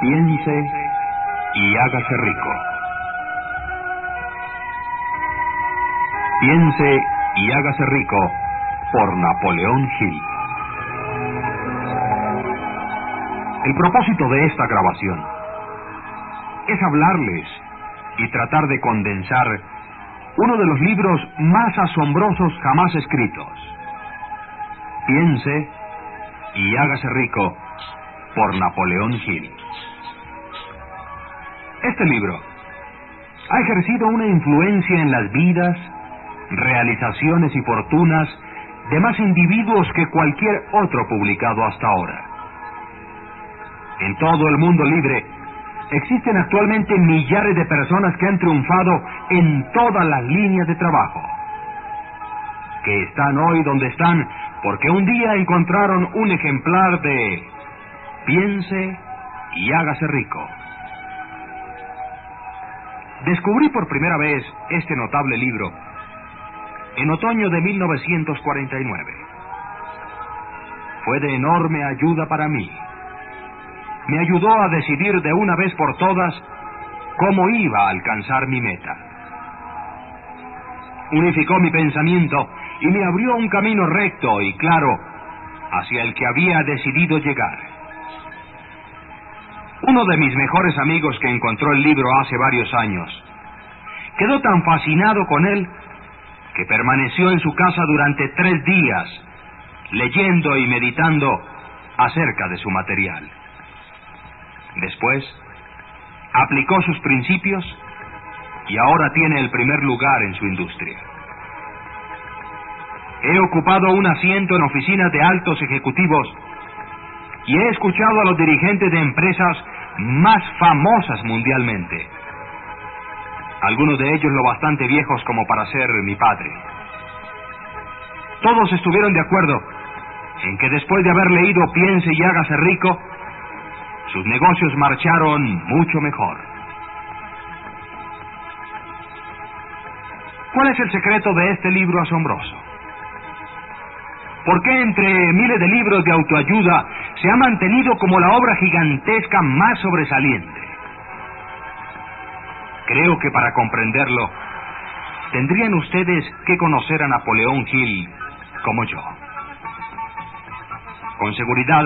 Piense y hágase rico. Piense y hágase rico por Napoleón Hill. El propósito de esta grabación es hablarles y tratar de condensar uno de los libros más asombrosos jamás escritos. Piense y hágase rico por Napoleón Hill. Este libro ha ejercido una influencia en las vidas, realizaciones y fortunas de más individuos que cualquier otro publicado hasta ahora. En todo el mundo libre existen actualmente millares de personas que han triunfado en todas las líneas de trabajo, que están hoy donde están porque un día encontraron un ejemplar de piense y hágase rico. Descubrí por primera vez este notable libro en otoño de 1949. Fue de enorme ayuda para mí. Me ayudó a decidir de una vez por todas cómo iba a alcanzar mi meta. Unificó mi pensamiento y me abrió un camino recto y claro hacia el que había decidido llegar. Uno de mis mejores amigos que encontró el libro hace varios años quedó tan fascinado con él que permaneció en su casa durante tres días leyendo y meditando acerca de su material. Después, aplicó sus principios y ahora tiene el primer lugar en su industria. He ocupado un asiento en oficinas de altos ejecutivos y he escuchado a los dirigentes de empresas más famosas mundialmente. Algunos de ellos lo bastante viejos como para ser mi padre. Todos estuvieron de acuerdo en que después de haber leído Piense y hágase rico, sus negocios marcharon mucho mejor. ¿Cuál es el secreto de este libro asombroso? ¿Por qué entre miles de libros de autoayuda se ha mantenido como la obra gigantesca más sobresaliente? Creo que para comprenderlo, tendrían ustedes que conocer a Napoleón Hill como yo. Con seguridad,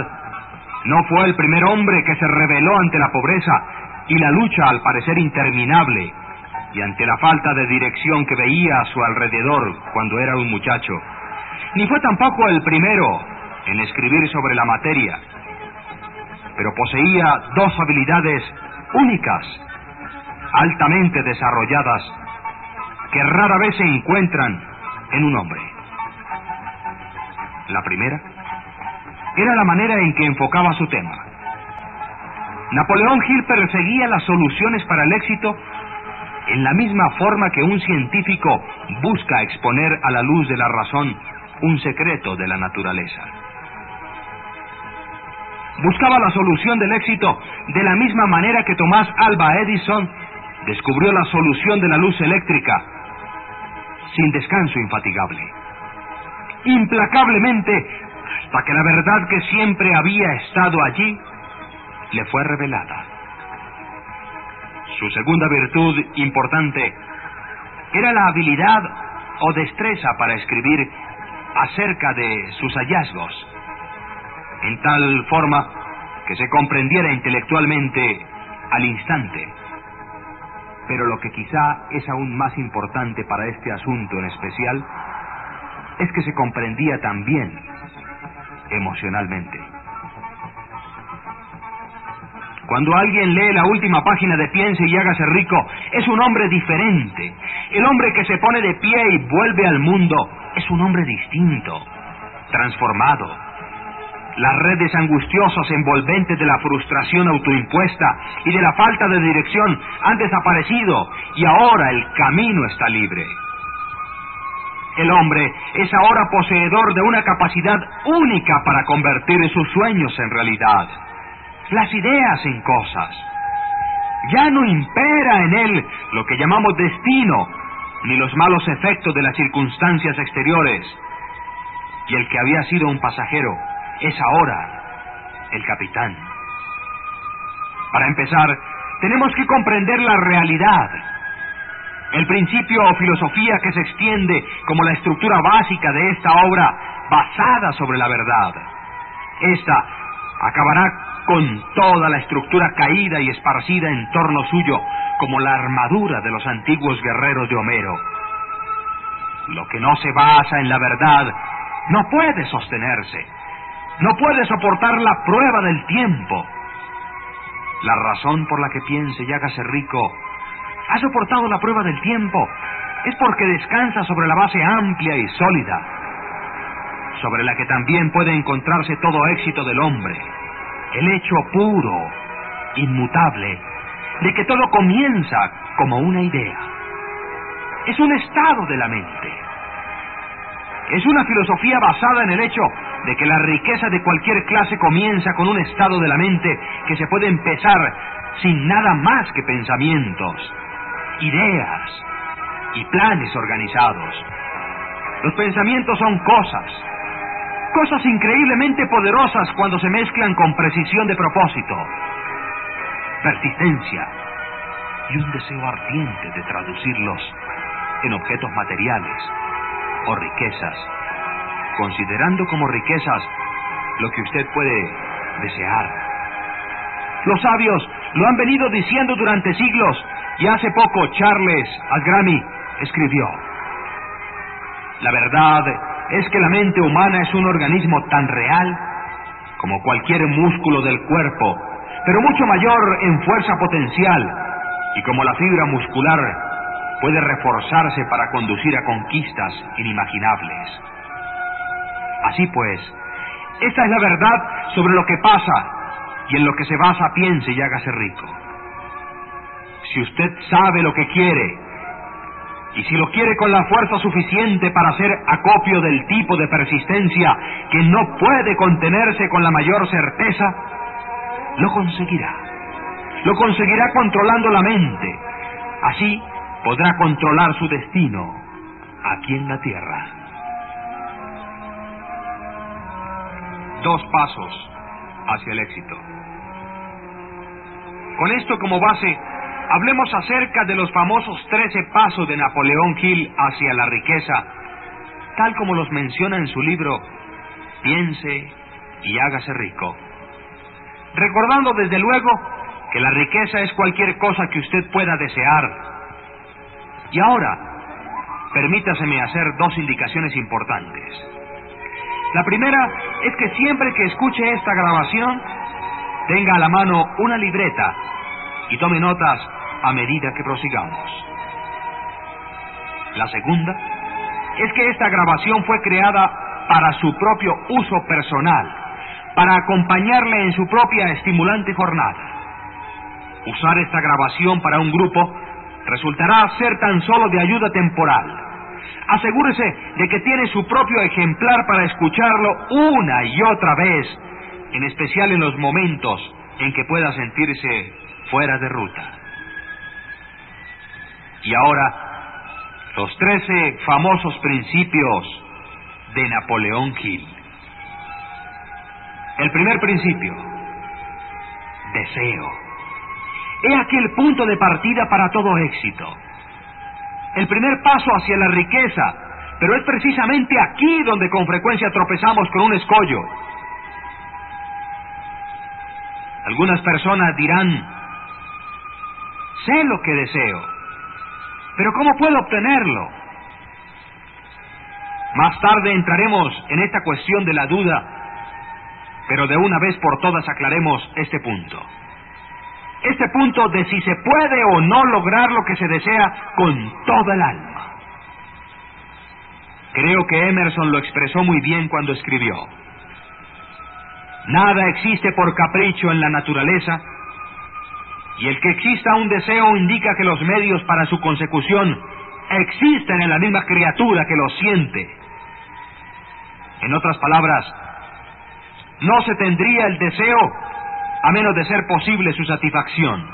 no fue el primer hombre que se rebeló ante la pobreza y la lucha al parecer interminable y ante la falta de dirección que veía a su alrededor cuando era un muchacho. Ni fue tampoco el primero en escribir sobre la materia, pero poseía dos habilidades únicas, altamente desarrolladas, que rara vez se encuentran en un hombre. La primera era la manera en que enfocaba su tema. Napoleón Hill perseguía las soluciones para el éxito en la misma forma que un científico busca exponer a la luz de la razón un secreto de la naturaleza. Buscaba la solución del éxito de la misma manera que Tomás Alba Edison descubrió la solución de la luz eléctrica sin descanso infatigable. Implacablemente hasta que la verdad que siempre había estado allí le fue revelada. Su segunda virtud importante era la habilidad o destreza para escribir acerca de sus hallazgos, en tal forma que se comprendiera intelectualmente al instante. Pero lo que quizá es aún más importante para este asunto en especial es que se comprendía también emocionalmente. Cuando alguien lee la última página de Piense y hágase rico, es un hombre diferente. El hombre que se pone de pie y vuelve al mundo es un hombre distinto, transformado. Las redes angustiosas envolventes de la frustración autoimpuesta y de la falta de dirección han desaparecido y ahora el camino está libre. El hombre es ahora poseedor de una capacidad única para convertir sus sueños en realidad, las ideas en cosas. Ya no impera en él lo que llamamos destino, ni los malos efectos de las circunstancias exteriores. Y el que había sido un pasajero es ahora el capitán. Para empezar, tenemos que comprender la realidad el principio o filosofía que se extiende como la estructura básica de esta obra basada sobre la verdad. Esta acabará con toda la estructura caída y esparcida en torno suyo como la armadura de los antiguos guerreros de Homero. Lo que no se basa en la verdad no puede sostenerse, no puede soportar la prueba del tiempo. La razón por la que piense y hágase rico ha soportado la prueba del tiempo es porque descansa sobre la base amplia y sólida, sobre la que también puede encontrarse todo éxito del hombre, el hecho puro, inmutable, de que todo comienza como una idea. Es un estado de la mente. Es una filosofía basada en el hecho de que la riqueza de cualquier clase comienza con un estado de la mente que se puede empezar sin nada más que pensamientos, ideas y planes organizados. Los pensamientos son cosas, cosas increíblemente poderosas cuando se mezclan con precisión de propósito, persistencia y un deseo ardiente de traducirlos en objetos materiales o riquezas, considerando como riquezas lo que usted puede desear. Los sabios lo han venido diciendo durante siglos y hace poco Charles Algrami escribió, la verdad es que la mente humana es un organismo tan real como cualquier músculo del cuerpo, pero mucho mayor en fuerza potencial y como la fibra muscular puede reforzarse para conducir a conquistas inimaginables. Así pues, esta es la verdad sobre lo que pasa y en lo que se basa piense y hágase rico si usted sabe lo que quiere, y si lo quiere con la fuerza suficiente para hacer acopio del tipo de persistencia que no puede contenerse con la mayor certeza, lo conseguirá. Lo conseguirá controlando la mente. Así podrá controlar su destino aquí en la tierra. Dos pasos hacia el éxito. Con esto como base, Hablemos acerca de los famosos trece pasos de Napoleón Hill hacia la riqueza, tal como los menciona en su libro Piense y hágase rico. Recordando desde luego que la riqueza es cualquier cosa que usted pueda desear. Y ahora, permítaseme hacer dos indicaciones importantes. La primera es que siempre que escuche esta grabación, tenga a la mano una libreta y tome notas a medida que prosigamos. La segunda es que esta grabación fue creada para su propio uso personal, para acompañarle en su propia estimulante jornada. Usar esta grabación para un grupo resultará ser tan solo de ayuda temporal. Asegúrese de que tiene su propio ejemplar para escucharlo una y otra vez, en especial en los momentos en que pueda sentirse fuera de ruta. Y ahora, los trece famosos principios de Napoleón Hill. El primer principio, deseo. He aquí el punto de partida para todo éxito. El primer paso hacia la riqueza, pero es precisamente aquí donde con frecuencia tropezamos con un escollo. Algunas personas dirán, sé lo que deseo, pero ¿cómo puedo obtenerlo? Más tarde entraremos en esta cuestión de la duda, pero de una vez por todas aclaremos este punto. este punto de si se puede o no lograr lo que se desea con toda el alma. Creo que Emerson lo expresó muy bien cuando escribió, Nada existe por capricho en la naturaleza, y el que exista un deseo indica que los medios para su consecución existen en la misma criatura que lo siente. En otras palabras, no se tendría el deseo a menos de ser posible su satisfacción,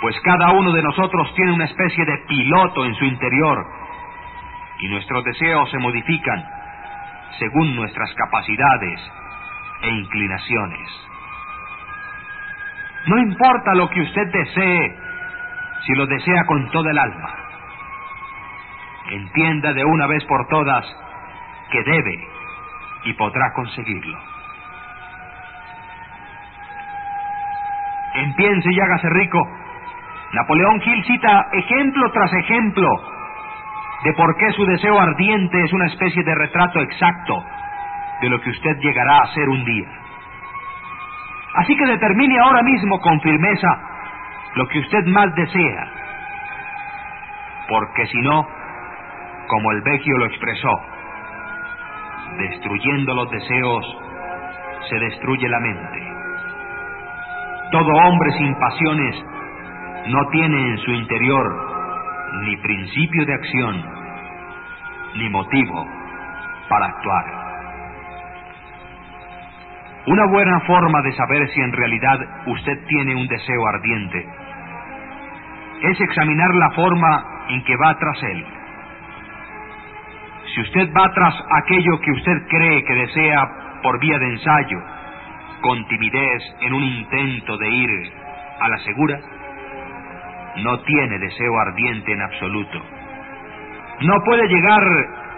pues cada uno de nosotros tiene una especie de piloto en su interior y nuestros deseos se modifican según nuestras capacidades e inclinaciones. No importa lo que usted desee, si lo desea con toda el alma. Entienda de una vez por todas que debe y podrá conseguirlo. Empiece y hágase rico. Napoleón Hill cita ejemplo tras ejemplo de por qué su deseo ardiente es una especie de retrato exacto de lo que usted llegará a ser un día. Así que determine ahora mismo con firmeza lo que usted más desea, porque si no, como el Vecchio lo expresó, destruyendo los deseos se destruye la mente. Todo hombre sin pasiones no tiene en su interior ni principio de acción, ni motivo para actuar. Una buena forma de saber si en realidad usted tiene un deseo ardiente es examinar la forma en que va tras él. Si usted va tras aquello que usted cree que desea por vía de ensayo, con timidez en un intento de ir a la segura, no tiene deseo ardiente en absoluto. No puede llegar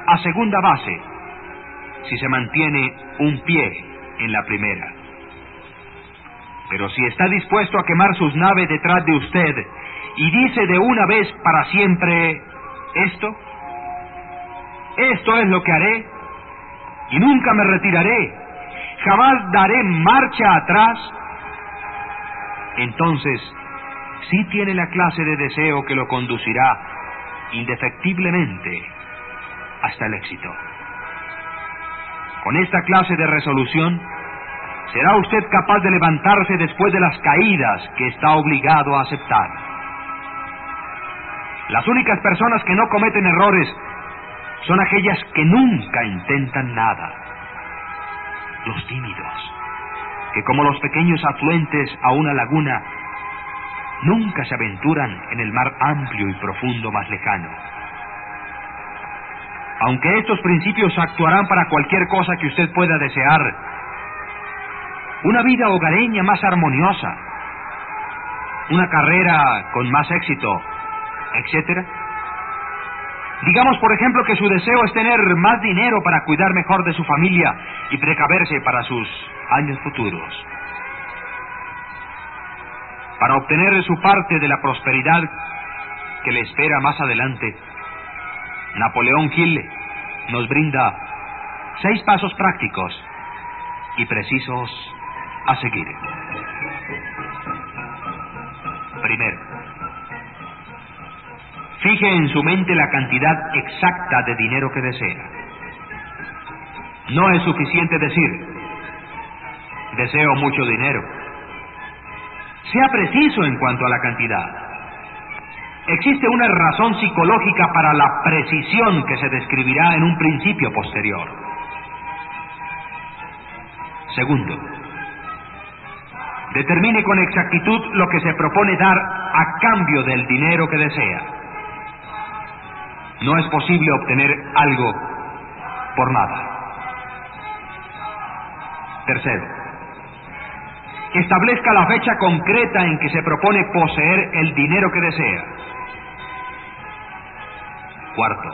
a segunda base si se mantiene un pie en la primera. Pero si está dispuesto a quemar sus naves detrás de usted y dice de una vez para siempre esto, esto es lo que haré y nunca me retiraré, jamás daré marcha atrás, entonces sí tiene la clase de deseo que lo conducirá indefectiblemente hasta el éxito. Con esta clase de resolución, será usted capaz de levantarse después de las caídas que está obligado a aceptar. Las únicas personas que no cometen errores son aquellas que nunca intentan nada. Los tímidos, que como los pequeños afluentes a una laguna, nunca se aventuran en el mar amplio y profundo más lejano. Aunque estos principios actuarán para cualquier cosa que usted pueda desear, una vida hogareña más armoniosa, una carrera con más éxito, etc. Digamos, por ejemplo, que su deseo es tener más dinero para cuidar mejor de su familia y precaverse para sus años futuros para obtener su parte de la prosperidad que le espera más adelante, Napoleón Hill nos brinda seis pasos prácticos y precisos a seguir. Primero, fije en su mente la cantidad exacta de dinero que desea. No es suficiente decir, deseo mucho dinero sea preciso en cuanto a la cantidad. Existe una razón psicológica para la precisión que se describirá en un principio posterior. Segundo, determine con exactitud lo que se propone dar a cambio del dinero que desea. No es posible obtener algo por nada. Tercero, establezca la fecha concreta en que se propone poseer el dinero que desea. Cuarto,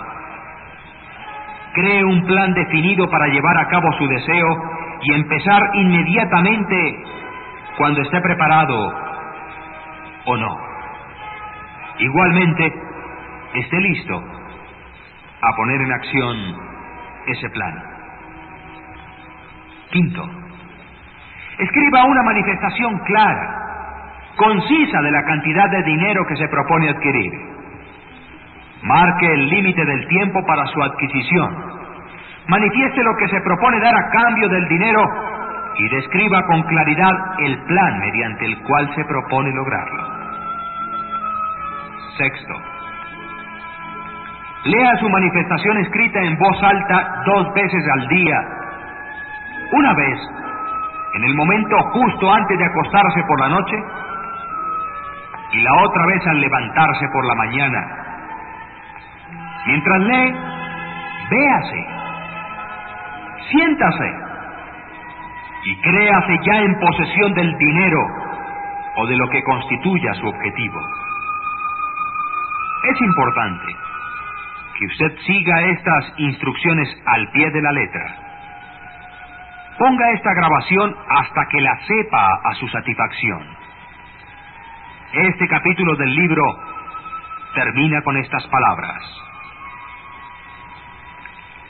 cree un plan definido para llevar a cabo su deseo y empezar inmediatamente cuando esté preparado o no. Igualmente, esté listo a poner en acción ese plan. Quinto, Escriba una manifestación clara, concisa de la cantidad de dinero que se propone adquirir. Marque el límite del tiempo para su adquisición. Manifieste lo que se propone dar a cambio del dinero y describa con claridad el plan mediante el cual se propone lograrlo. Sexto. Lea su manifestación escrita en voz alta dos veces al día. Una vez, en el momento justo antes de acostarse por la noche, y la otra vez al levantarse por la mañana. Mientras lee, véase, siéntase y créase ya en posesión del dinero o de lo que constituya su objetivo. Es importante que usted siga estas instrucciones al pie de la letra. Ponga esta grabación hasta que la sepa a su satisfacción. Este capítulo del libro termina con estas palabras.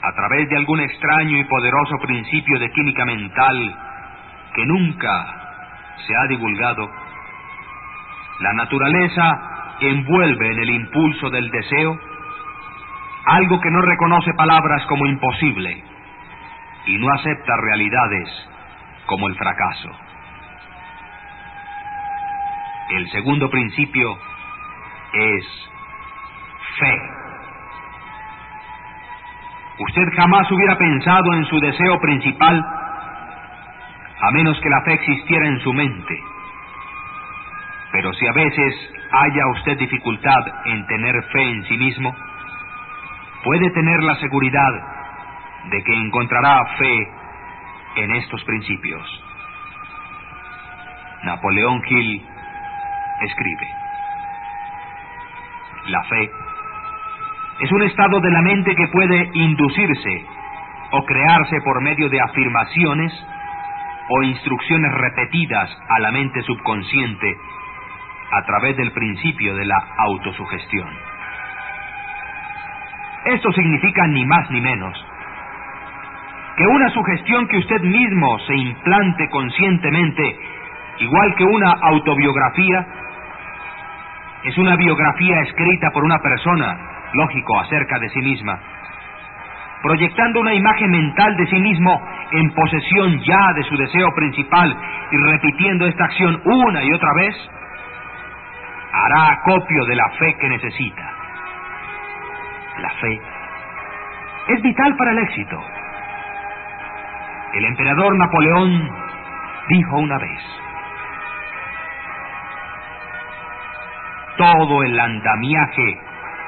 A través de algún extraño y poderoso principio de química mental que nunca se ha divulgado, la naturaleza envuelve en el impulso del deseo algo que no reconoce palabras como imposible y no acepta realidades como el fracaso. El segundo principio es fe. Usted jamás hubiera pensado en su deseo principal a menos que la fe existiera en su mente. Pero si a veces haya usted dificultad en tener fe en sí mismo, puede tener la seguridad de que encontrará fe en estos principios. Napoleón Hill escribe, la fe es un estado de la mente que puede inducirse o crearse por medio de afirmaciones o instrucciones repetidas a la mente subconsciente a través del principio de la autosugestión. Esto significa ni más ni menos que una sugestión que usted mismo se implante conscientemente, igual que una autobiografía, es una biografía escrita por una persona, lógico, acerca de sí misma, proyectando una imagen mental de sí mismo en posesión ya de su deseo principal y repitiendo esta acción una y otra vez, hará acopio de la fe que necesita. La fe es vital para el éxito. El emperador Napoleón dijo una vez, todo el andamiaje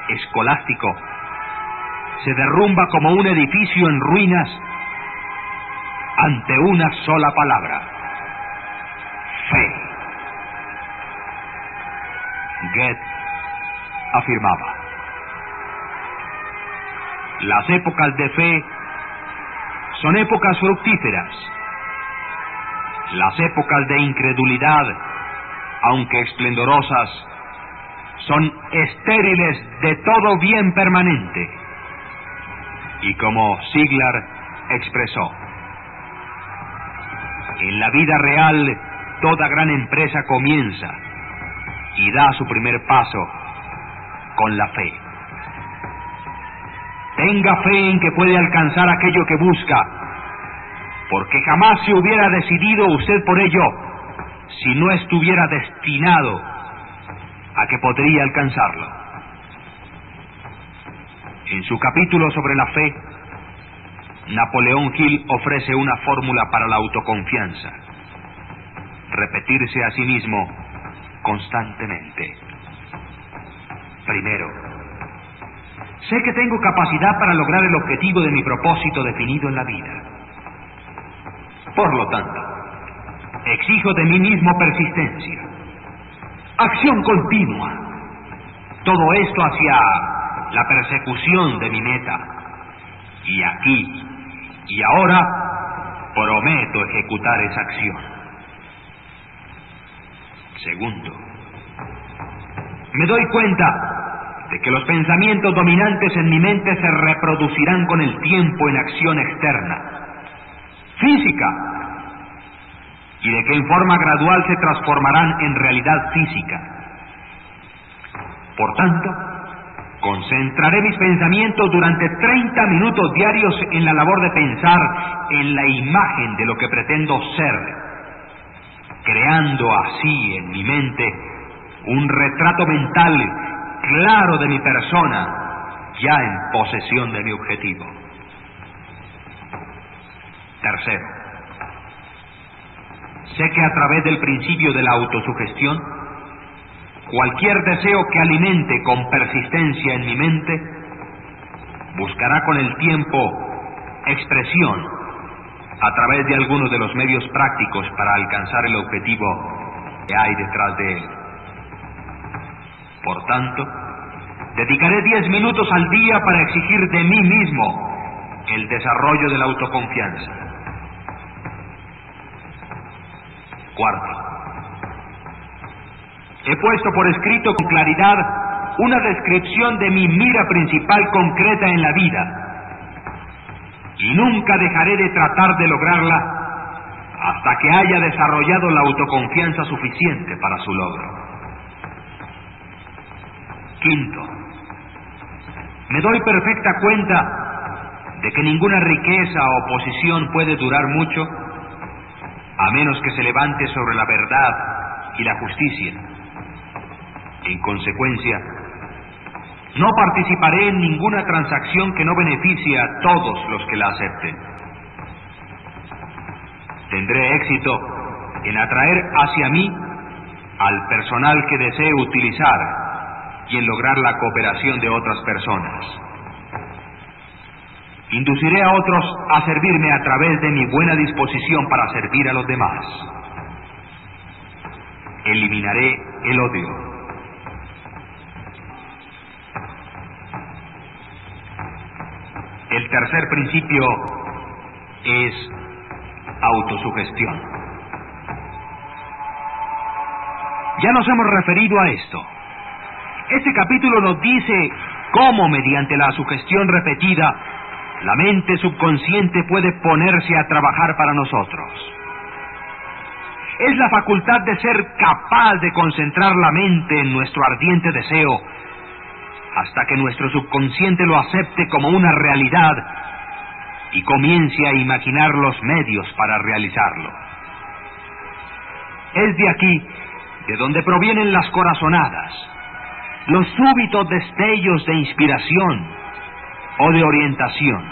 escolástico se derrumba como un edificio en ruinas ante una sola palabra, fe. Goethe afirmaba, las épocas de fe son épocas fructíferas. Las épocas de incredulidad, aunque esplendorosas, son estériles de todo bien permanente. Y como Siglar expresó, en la vida real toda gran empresa comienza y da su primer paso con la fe. Tenga fe en que puede alcanzar aquello que busca, porque jamás se hubiera decidido usted por ello si no estuviera destinado a que podría alcanzarlo. En su capítulo sobre la fe, Napoleón Hill ofrece una fórmula para la autoconfianza. Repetirse a sí mismo constantemente. Primero, sé que tengo capacidad para lograr el objetivo de mi propósito definido en la vida. Por lo tanto, exijo de mí mismo persistencia, acción continua, todo esto hacia la persecución de mi meta. Y aquí y ahora prometo ejecutar esa acción. Segundo, me doy cuenta de que los pensamientos dominantes en mi mente se reproducirán con el tiempo en acción externa, física, y de que en forma gradual se transformarán en realidad física. Por tanto, concentraré mis pensamientos durante 30 minutos diarios en la labor de pensar en la imagen de lo que pretendo ser, creando así en mi mente un retrato mental claro de mi persona, ya en posesión de mi objetivo. Tercero, sé que a través del principio de la autosugestión, cualquier deseo que alimente con persistencia en mi mente, buscará con el tiempo expresión a través de algunos de los medios prácticos para alcanzar el objetivo que hay detrás de él. Por tanto, dedicaré diez minutos al día para exigir de mí mismo el desarrollo de la autoconfianza. Cuarto, he puesto por escrito con claridad una descripción de mi mira principal concreta en la vida. Y nunca dejaré de tratar de lograrla hasta que haya desarrollado la autoconfianza suficiente para su logro. Quinto, me doy perfecta cuenta de que ninguna riqueza o posición puede durar mucho a menos que se levante sobre la verdad y la justicia. En consecuencia, no participaré en ninguna transacción que no beneficie a todos los que la acepten. Tendré éxito en atraer hacia mí al personal que desee utilizar y en lograr la cooperación de otras personas. Induciré a otros a servirme a través de mi buena disposición para servir a los demás. Eliminaré el odio. El tercer principio es autosugestión. Ya nos hemos referido a esto. Este capítulo nos dice cómo mediante la sugestión repetida la mente subconsciente puede ponerse a trabajar para nosotros. Es la facultad de ser capaz de concentrar la mente en nuestro ardiente deseo hasta que nuestro subconsciente lo acepte como una realidad y comience a imaginar los medios para realizarlo. Es de aquí de donde provienen las corazonadas, los súbitos destellos de inspiración o de orientación.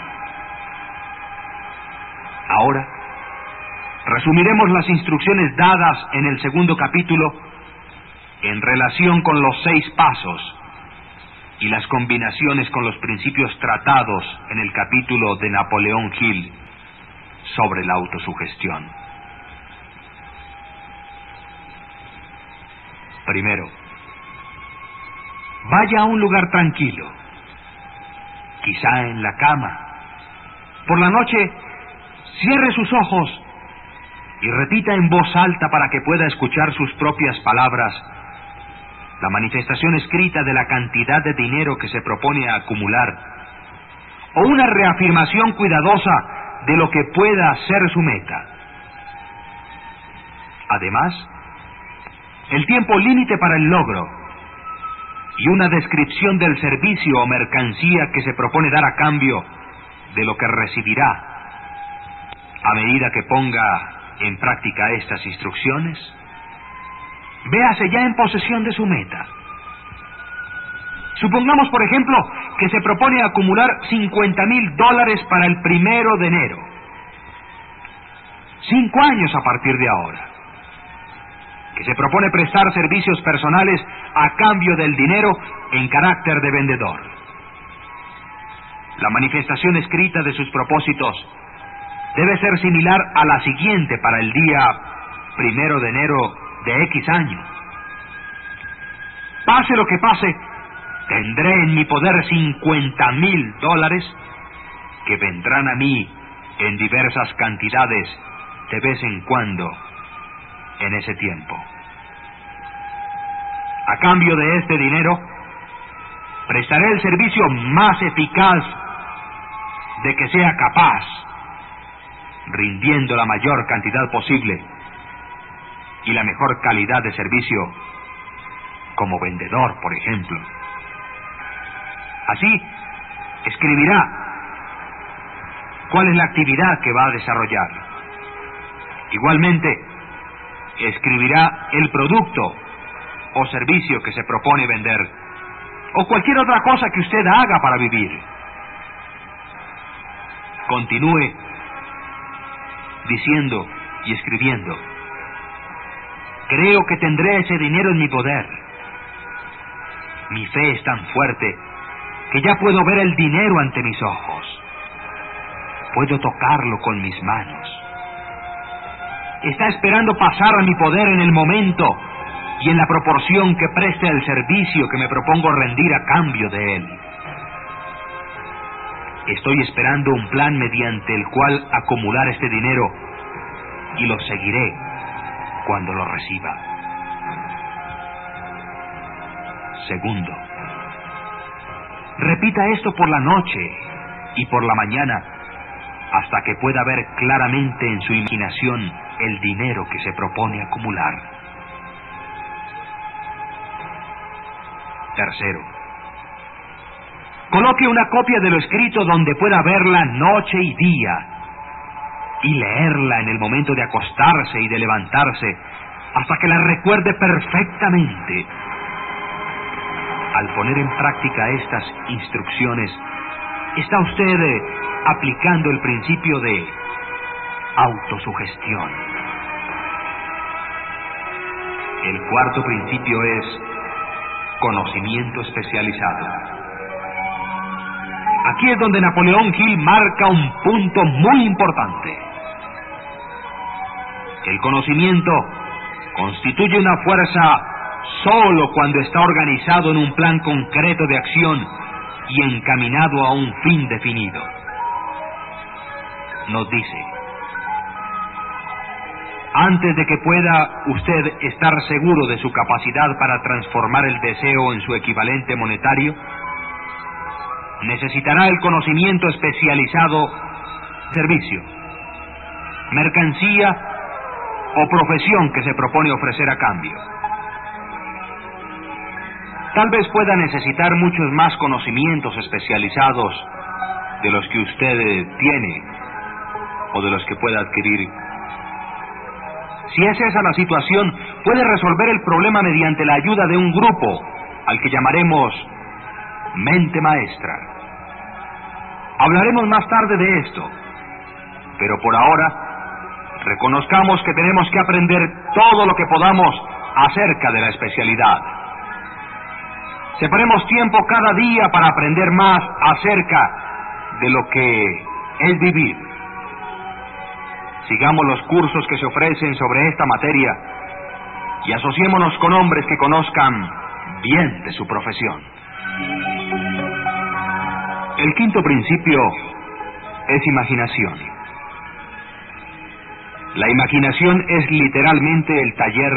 Ahora, resumiremos las instrucciones dadas en el segundo capítulo en relación con los seis pasos y las combinaciones con los principios tratados en el capítulo de Napoleón Hill sobre la autosugestión. Primero, Vaya a un lugar tranquilo, quizá en la cama. Por la noche, cierre sus ojos y repita en voz alta para que pueda escuchar sus propias palabras la manifestación escrita de la cantidad de dinero que se propone acumular, o una reafirmación cuidadosa de lo que pueda ser su meta. Además, el tiempo límite para el logro y una descripción del servicio o mercancía que se propone dar a cambio de lo que recibirá a medida que ponga en práctica estas instrucciones, véase ya en posesión de su meta. Supongamos, por ejemplo, que se propone acumular 50 mil dólares para el primero de enero. Cinco años a partir de ahora que se propone prestar servicios personales a cambio del dinero en carácter de vendedor. La manifestación escrita de sus propósitos debe ser similar a la siguiente para el día primero de enero de X año. Pase lo que pase, tendré en mi poder 50 mil dólares que vendrán a mí en diversas cantidades de vez en cuando en ese tiempo. A cambio de este dinero, prestaré el servicio más eficaz de que sea capaz, rindiendo la mayor cantidad posible y la mejor calidad de servicio como vendedor, por ejemplo. Así, escribirá cuál es la actividad que va a desarrollar. Igualmente, escribirá el producto o servicio que se propone vender, o cualquier otra cosa que usted haga para vivir. Continúe diciendo y escribiendo, creo que tendré ese dinero en mi poder. Mi fe es tan fuerte que ya puedo ver el dinero ante mis ojos. Puedo tocarlo con mis manos. Está esperando pasar a mi poder en el momento y en la proporción que preste el servicio que me propongo rendir a cambio de él. Estoy esperando un plan mediante el cual acumular este dinero y lo seguiré cuando lo reciba. Segundo, repita esto por la noche y por la mañana hasta que pueda ver claramente en su imaginación el dinero que se propone acumular. Tercero, coloque una copia de lo escrito donde pueda verla noche y día y leerla en el momento de acostarse y de levantarse hasta que la recuerde perfectamente. Al poner en práctica estas instrucciones, está usted eh, aplicando el principio de autosugestión. El cuarto principio es conocimiento especializado. Aquí es donde Napoleón Hill marca un punto muy importante. El conocimiento constituye una fuerza solo cuando está organizado en un plan concreto de acción y encaminado a un fin definido. Nos dice, antes de que pueda usted estar seguro de su capacidad para transformar el deseo en su equivalente monetario, necesitará el conocimiento especializado, servicio, mercancía o profesión que se propone ofrecer a cambio. Tal vez pueda necesitar muchos más conocimientos especializados de los que usted tiene o de los que pueda adquirir. Si es esa la situación, puede resolver el problema mediante la ayuda de un grupo al que llamaremos mente maestra. Hablaremos más tarde de esto, pero por ahora reconozcamos que tenemos que aprender todo lo que podamos acerca de la especialidad. Separemos tiempo cada día para aprender más acerca de lo que es vivir. Sigamos los cursos que se ofrecen sobre esta materia y asociémonos con hombres que conozcan bien de su profesión. El quinto principio es imaginación. La imaginación es literalmente el taller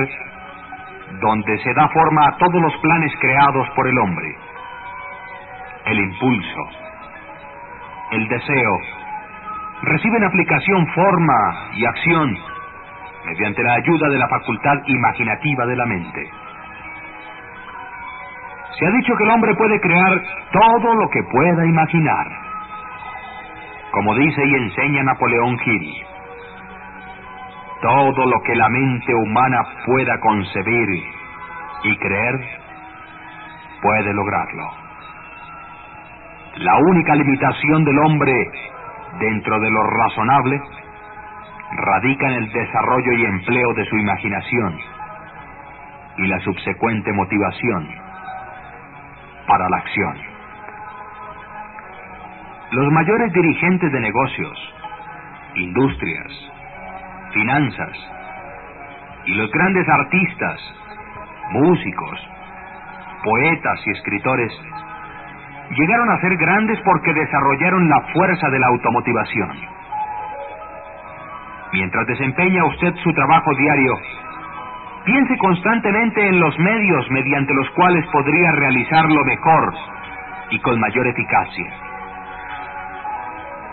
donde se da forma a todos los planes creados por el hombre. El impulso, el deseo, reciben aplicación, forma y acción mediante la ayuda de la facultad imaginativa de la mente. Se ha dicho que el hombre puede crear todo lo que pueda imaginar, como dice y enseña Napoleón Hill. Todo lo que la mente humana pueda concebir y creer, puede lograrlo. La única limitación del hombre dentro de lo razonable radica en el desarrollo y empleo de su imaginación y la subsecuente motivación para la acción. Los mayores dirigentes de negocios, industrias, finanzas. Y los grandes artistas, músicos, poetas y escritores llegaron a ser grandes porque desarrollaron la fuerza de la automotivación. Mientras desempeña usted su trabajo diario, piense constantemente en los medios mediante los cuales podría realizarlo mejor y con mayor eficacia.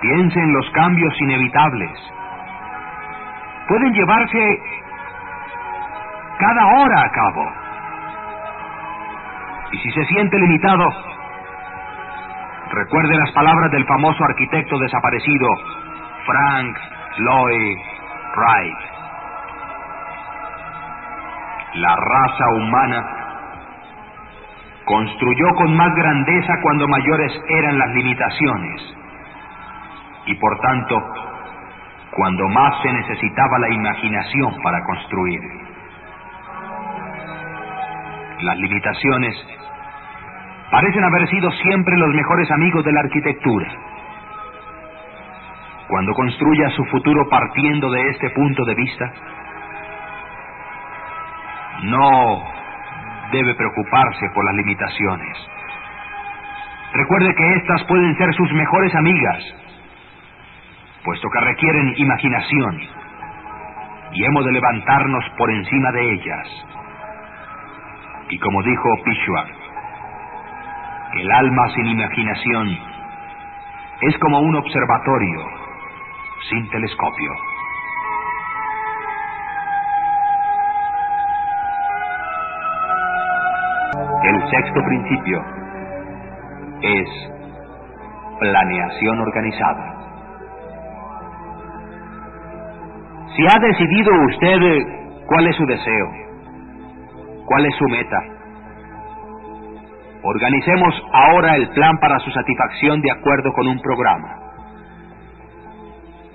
Piense en los cambios inevitables, pueden llevarse cada hora a cabo. Y si se siente limitado, recuerde las palabras del famoso arquitecto desaparecido, Frank Lloyd Wright. La raza humana construyó con más grandeza cuando mayores eran las limitaciones y por tanto cuando más se necesitaba la imaginación para construir. Las limitaciones parecen haber sido siempre los mejores amigos de la arquitectura. Cuando construya su futuro partiendo de este punto de vista, no debe preocuparse por las limitaciones. Recuerde que éstas pueden ser sus mejores amigas, puesto que requieren imaginación, y hemos de levantarnos por encima de ellas. Y como dijo Pishwa, el alma sin imaginación es como un observatorio sin telescopio. El sexto principio es planeación organizada. Si ha decidido usted cuál es su deseo, cuál es su meta, organicemos ahora el plan para su satisfacción de acuerdo con un programa.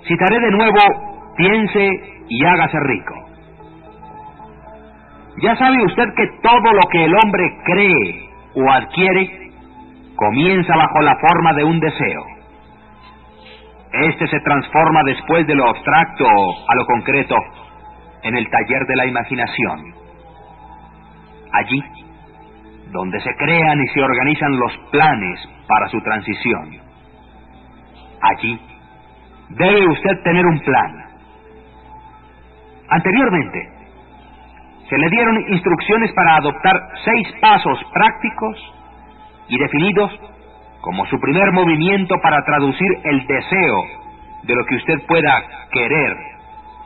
Citaré de nuevo, piense y hágase rico. Ya sabe usted que todo lo que el hombre cree o adquiere comienza bajo la forma de un deseo. Este se transforma después de lo abstracto a lo concreto en el taller de la imaginación. Allí, donde se crean y se organizan los planes para su transición. Allí, debe usted tener un plan. Anteriormente, se le dieron instrucciones para adoptar seis pasos prácticos y definidos como su primer movimiento para traducir el deseo de lo que usted pueda querer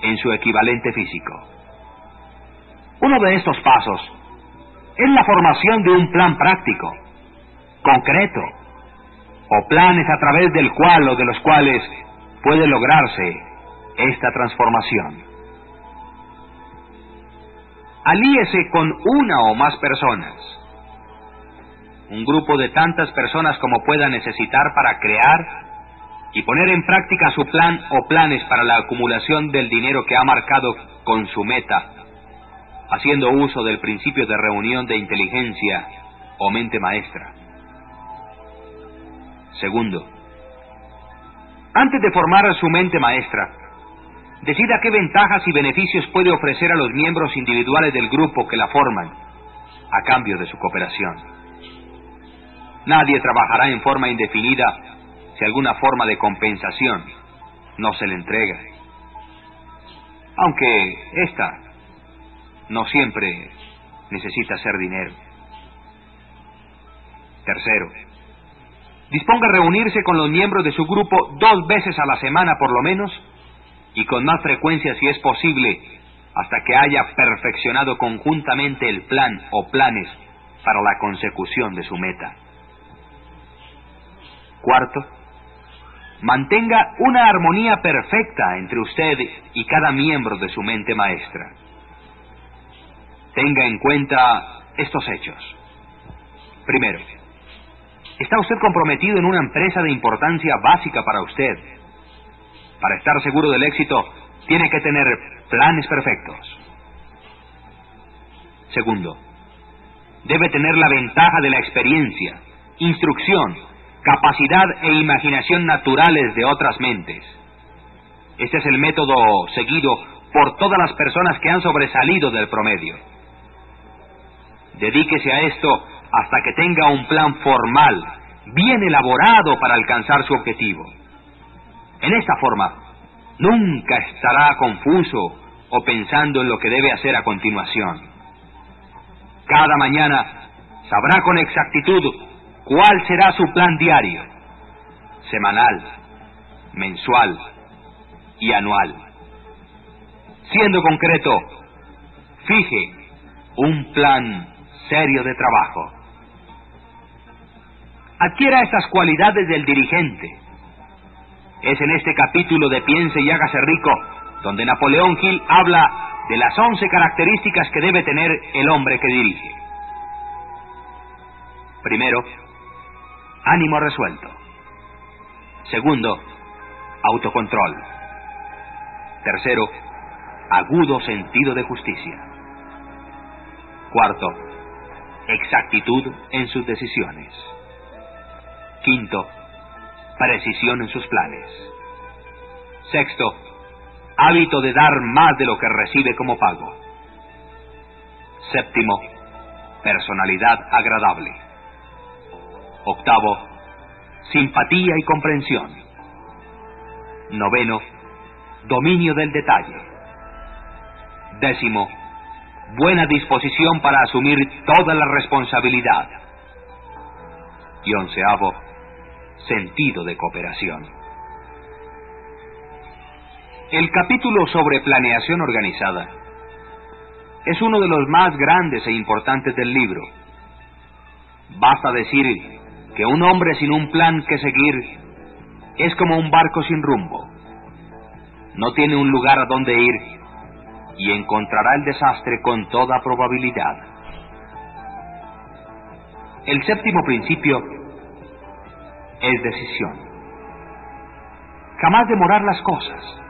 en su equivalente físico. Uno de estos pasos es la formación de un plan práctico, concreto, o planes a través del cual o de los cuales puede lograrse esta transformación. Alíese con una o más personas, un grupo de tantas personas como pueda necesitar para crear y poner en práctica su plan o planes para la acumulación del dinero que ha marcado con su meta, haciendo uso del principio de reunión de inteligencia o mente maestra. Segundo, antes de formar su mente maestra, decida qué ventajas y beneficios puede ofrecer a los miembros individuales del grupo que la forman a cambio de su cooperación. Nadie trabajará en forma indefinida si alguna forma de compensación no se le entrega. Aunque esta no siempre necesita ser dinero. Tercero, disponga a reunirse con los miembros de su grupo dos veces a la semana por lo menos y con más frecuencia si es posible hasta que haya perfeccionado conjuntamente el plan o planes para la consecución de su meta. Cuarto, mantenga una armonía perfecta entre usted y cada miembro de su mente maestra. Tenga en cuenta estos hechos. Primero, está usted comprometido en una empresa de importancia básica para usted. Para estar seguro del éxito, tiene que tener planes perfectos. Segundo, debe tener la ventaja de la experiencia, instrucción, capacidad e imaginación naturales de otras mentes. Este es el método seguido por todas las personas que han sobresalido del promedio. Dedíquese a esto hasta que tenga un plan formal, bien elaborado para alcanzar su objetivo. En esta forma, nunca estará confuso o pensando en lo que debe hacer a continuación. Cada mañana sabrá con exactitud cuál será su plan diario, semanal, mensual y anual. Siendo concreto, fije un plan serio de trabajo. Adquiera estas cualidades del dirigente. Es en este capítulo de Piense y hágase rico donde Napoleón Hill habla de las once características que debe tener el hombre que dirige. Primero, ánimo resuelto. Segundo, autocontrol. Tercero, agudo sentido de justicia. Cuarto, exactitud en sus decisiones. Quinto, precisión en sus planes. Sexto, hábito de dar más de lo que recibe como pago. Séptimo, personalidad agradable. Octavo, simpatía y comprensión. Noveno, dominio del detalle. Décimo, buena disposición para asumir toda la responsabilidad. Y onceavo, sentido de cooperación. El capítulo sobre planeación organizada es uno de los más grandes e importantes del libro. Basta decir que un hombre sin un plan que seguir es como un barco sin rumbo. No tiene un lugar a donde ir y encontrará el desastre con toda probabilidad. El séptimo principio es decisión. Jamás demorar las cosas.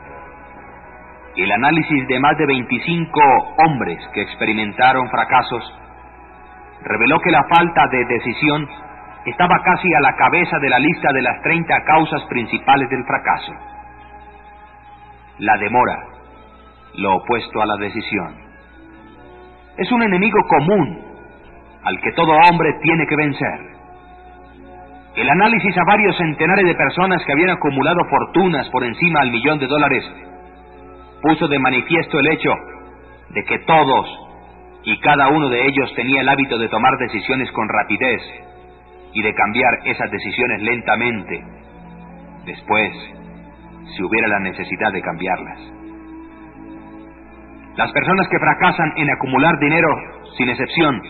El análisis de más de 25 hombres que experimentaron fracasos reveló que la falta de decisión estaba casi a la cabeza de la lista de las 30 causas principales del fracaso. La demora, lo opuesto a la decisión. Es un enemigo común al que todo hombre tiene que vencer. El análisis a varios centenares de personas que habían acumulado fortunas por encima del millón de dólares puso de manifiesto el hecho de que todos y cada uno de ellos tenía el hábito de tomar decisiones con rapidez y de cambiar esas decisiones lentamente, después, si hubiera la necesidad de cambiarlas. Las personas que fracasan en acumular dinero, sin excepción,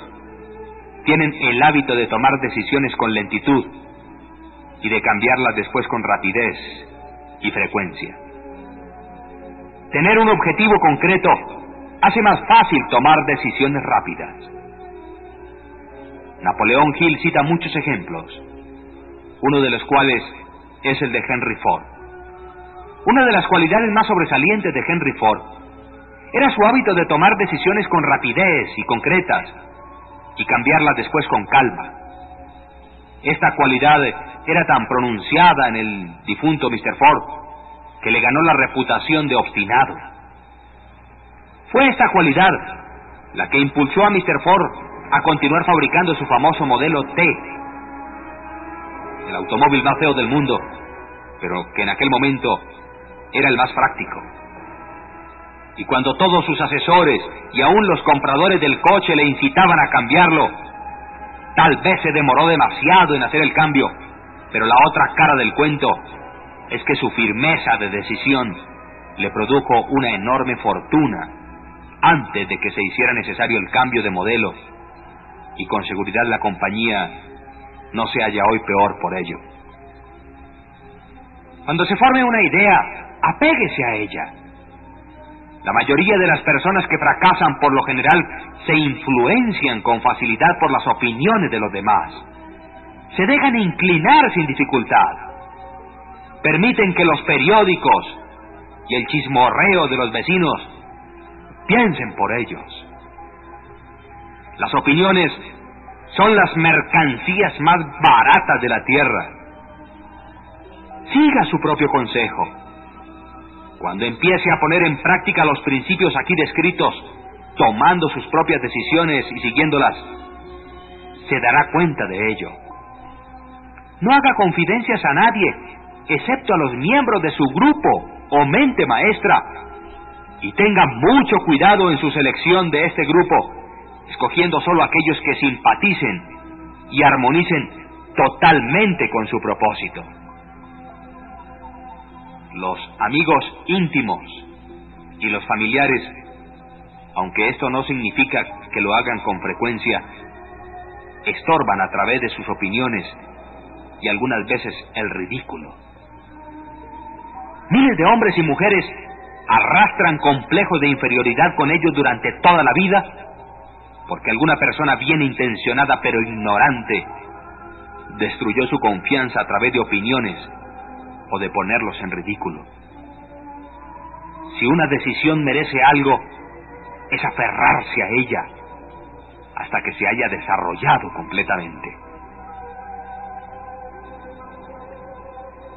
tienen el hábito de tomar decisiones con lentitud y de cambiarlas después con rapidez y frecuencia. Tener un objetivo concreto hace más fácil tomar decisiones rápidas. Napoleón Hill cita muchos ejemplos, uno de los cuales es el de Henry Ford. Una de las cualidades más sobresalientes de Henry Ford era su hábito de tomar decisiones con rapidez y concretas y cambiarlas después con calma. Esta cualidad era tan pronunciada en el difunto Mr. Ford que le ganó la reputación de obstinado. Fue esta cualidad la que impulsó a Mr. Ford a continuar fabricando su famoso modelo T, el automóvil más feo del mundo, pero que en aquel momento era el más práctico. Y cuando todos sus asesores y aún los compradores del coche le incitaban a cambiarlo, tal vez se demoró demasiado en hacer el cambio pero la otra cara del cuento es que su firmeza de decisión le produjo una enorme fortuna antes de que se hiciera necesario el cambio de modelo y con seguridad la compañía no se halla hoy peor por ello. Cuando se forme una idea, apéguese a ella. La mayoría de las personas que fracasan por lo general se influencian con facilidad por las opiniones de los demás se dejan inclinar sin dificultad. Permiten que los periódicos y el chismorreo de los vecinos piensen por ellos. Las opiniones son las mercancías más baratas de la tierra. Siga su propio consejo. Cuando empiece a poner en práctica los principios aquí descritos, tomando sus propias decisiones y siguiéndolas, se dará cuenta de ello. No haga confidencias a nadie, excepto a los miembros de su grupo o mente maestra. Y tenga mucho cuidado en su selección de este grupo, escogiendo solo aquellos que simpaticen y armonicen totalmente con su propósito. Los amigos íntimos y los familiares, aunque esto no significa que lo hagan con frecuencia estorban a través de sus opiniones y algunas veces el ridículo. Miles de hombres y mujeres arrastran complejos de inferioridad con ellos durante toda la vida porque alguna persona bien intencionada pero ignorante destruyó su confianza a través de opiniones o de ponerlos en ridículo. Si una decisión merece algo, es aferrarse a ella hasta que se haya desarrollado completamente.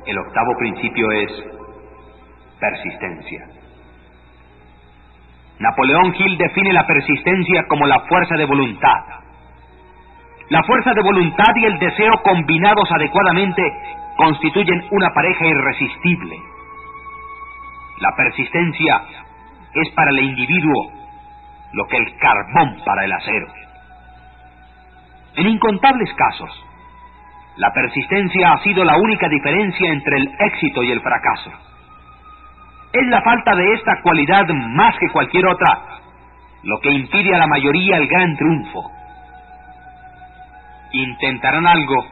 El octavo principio es persistencia. Napoleón Hill define la persistencia como la fuerza de voluntad. La fuerza de voluntad y el deseo combinados adecuadamente constituyen una pareja irresistible. La persistencia es para el individuo lo que el carbón para el acero. En incontables casos, la persistencia ha sido la única diferencia entre el éxito y el fracaso. Es la falta de esta cualidad más que cualquier otra lo que impide a la mayoría el gran triunfo. Intentarán algo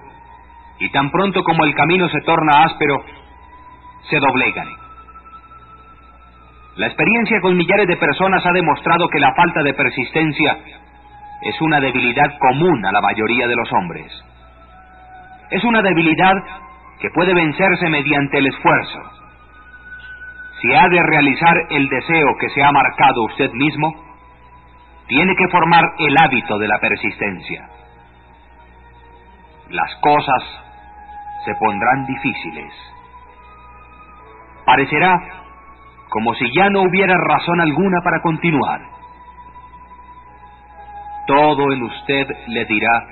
y tan pronto como el camino se torna áspero, se doblegan. La experiencia con millares de personas ha demostrado que la falta de persistencia es una debilidad común a la mayoría de los hombres. Es una debilidad que puede vencerse mediante el esfuerzo. Si ha de realizar el deseo que se ha marcado usted mismo, tiene que formar el hábito de la persistencia. Las cosas se pondrán difíciles. Parecerá como si ya no hubiera razón alguna para continuar. Todo en usted le dirá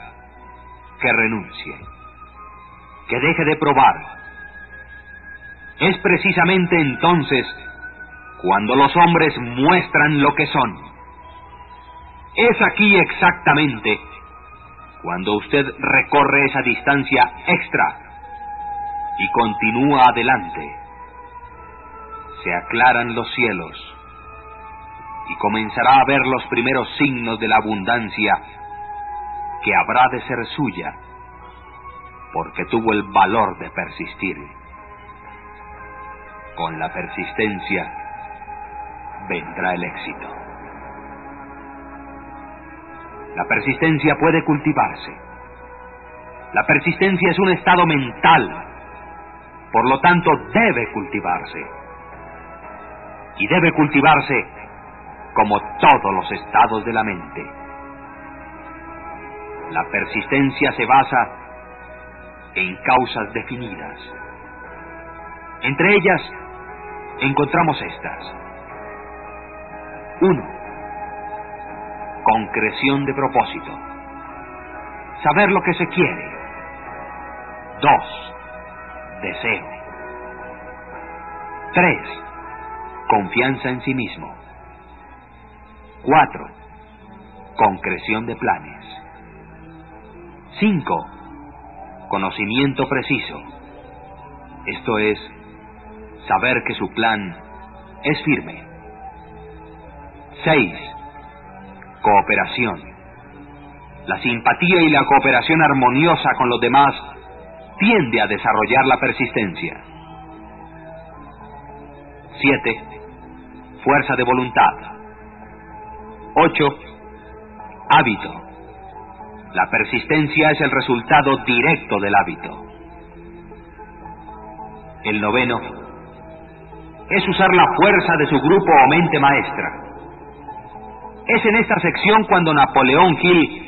que renuncie, que deje de probar. Es precisamente entonces cuando los hombres muestran lo que son. Es aquí exactamente cuando usted recorre esa distancia extra y continúa adelante. Se aclaran los cielos y comenzará a ver los primeros signos de la abundancia que habrá de ser suya porque tuvo el valor de persistir. Con la persistencia vendrá el éxito. La persistencia puede cultivarse. La persistencia es un estado mental por lo tanto, debe cultivarse. Y debe cultivarse como todos los estados de la mente. La persistencia se basa en causas definidas. Entre ellas encontramos estas. 1. Concreción de propósito. Saber lo que se quiere. 2 deseo. 3. Confianza en sí mismo. 4. Concreción de planes. 5. Conocimiento preciso. Esto es, saber que su plan es firme. 6. Cooperación. La simpatía y la cooperación armoniosa con los demás tiende a desarrollar la persistencia. 7. Fuerza de voluntad. 8. Hábito. La persistencia es el resultado directo del hábito. El noveno es usar la fuerza de su grupo o mente maestra. Es en esta sección cuando Napoleón Hill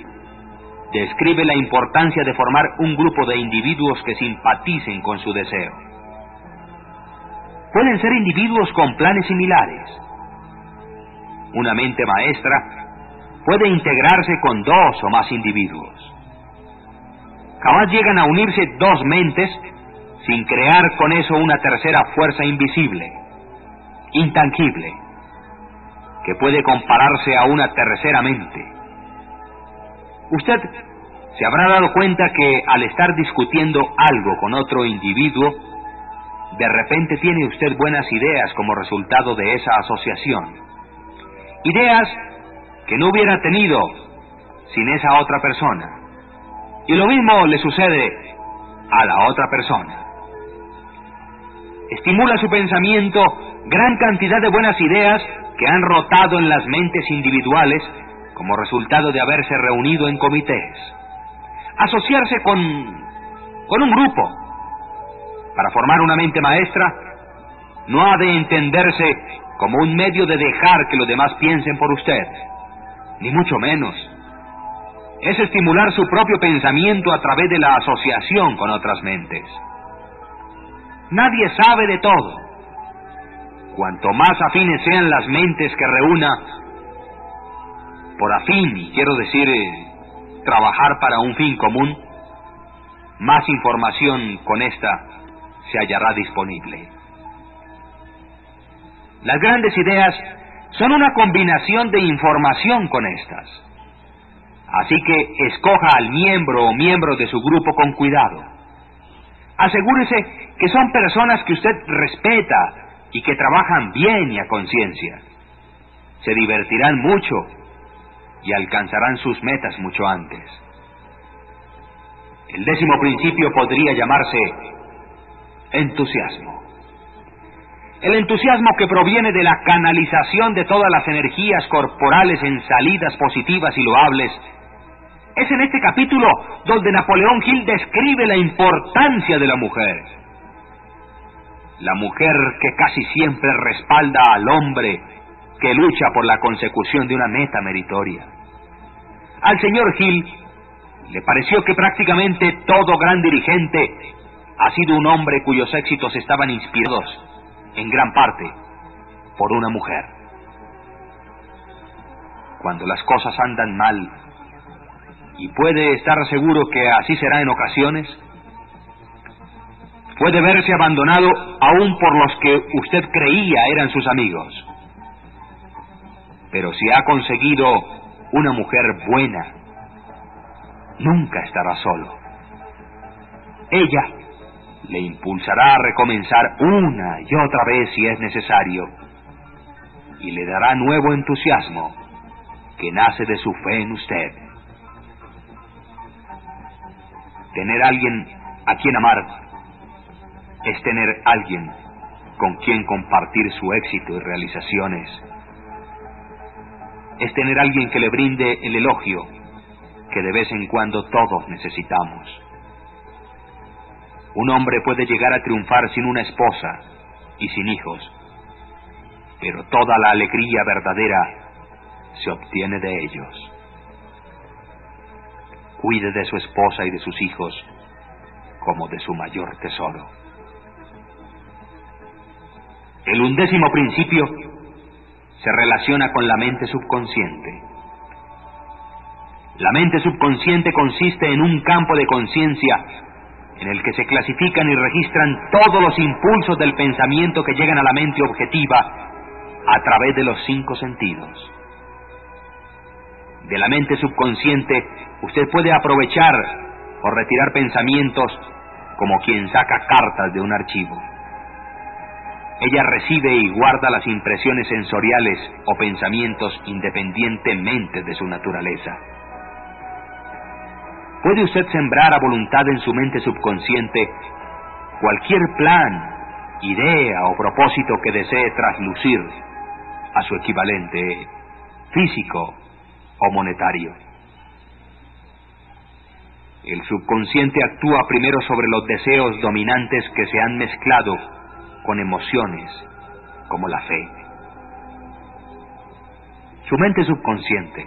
describe la importancia de formar un grupo de individuos que simpaticen con su deseo. Pueden ser individuos con planes similares. Una mente maestra puede integrarse con dos o más individuos. Jamás llegan a unirse dos mentes sin crear con eso una tercera fuerza invisible, intangible, que puede compararse a una tercera mente Usted se habrá dado cuenta que al estar discutiendo algo con otro individuo, de repente tiene usted buenas ideas como resultado de esa asociación. Ideas que no hubiera tenido sin esa otra persona. Y lo mismo le sucede a la otra persona. Estimula su pensamiento gran cantidad de buenas ideas que han rotado en las mentes individuales como resultado de haberse reunido en comités. Asociarse con, con un grupo para formar una mente maestra no ha de entenderse como un medio de dejar que los demás piensen por usted, ni mucho menos. Es estimular su propio pensamiento a través de la asociación con otras mentes. Nadie sabe de todo. Cuanto más afines sean las mentes que reúna, por afín, quiero decir, eh, trabajar para un fin común, más información con esta se hallará disponible. Las grandes ideas son una combinación de información con estas. Así que escoja al miembro o miembros de su grupo con cuidado. Asegúrese que son personas que usted respeta y que trabajan bien y a conciencia. Se divertirán mucho y alcanzarán sus metas mucho antes. El décimo principio podría llamarse entusiasmo. El entusiasmo que proviene de la canalización de todas las energías corporales en salidas positivas y loables es en este capítulo donde Napoleón Hill describe la importancia de la mujer. La mujer que casi siempre respalda al hombre que lucha por la consecución de una meta meritoria. Al señor Hill le pareció que prácticamente todo gran dirigente ha sido un hombre cuyos éxitos estaban inspirados, en gran parte, por una mujer. Cuando las cosas andan mal, y puede estar seguro que así será en ocasiones, puede verse abandonado aún por los que usted creía eran sus amigos. Pero si ha conseguido una mujer buena, nunca estará solo. Ella le impulsará a recomenzar una y otra vez si es necesario y le dará nuevo entusiasmo que nace de su fe en usted. Tener alguien a quien amar es tener alguien con quien compartir su éxito y realizaciones. Es tener alguien que le brinde el elogio que de vez en cuando todos necesitamos. Un hombre puede llegar a triunfar sin una esposa y sin hijos, pero toda la alegría verdadera se obtiene de ellos. Cuide de su esposa y de sus hijos como de su mayor tesoro. El undécimo principio se relaciona con la mente subconsciente. La mente subconsciente consiste en un campo de conciencia en el que se clasifican y registran todos los impulsos del pensamiento que llegan a la mente objetiva a través de los cinco sentidos. De la mente subconsciente usted puede aprovechar o retirar pensamientos como quien saca cartas de un archivo. Ella recibe y guarda las impresiones sensoriales o pensamientos independientemente de su naturaleza. Puede usted sembrar a voluntad en su mente subconsciente cualquier plan, idea o propósito que desee traslucir a su equivalente físico o monetario. El subconsciente actúa primero sobre los deseos dominantes que se han mezclado con emociones como la fe. Su mente subconsciente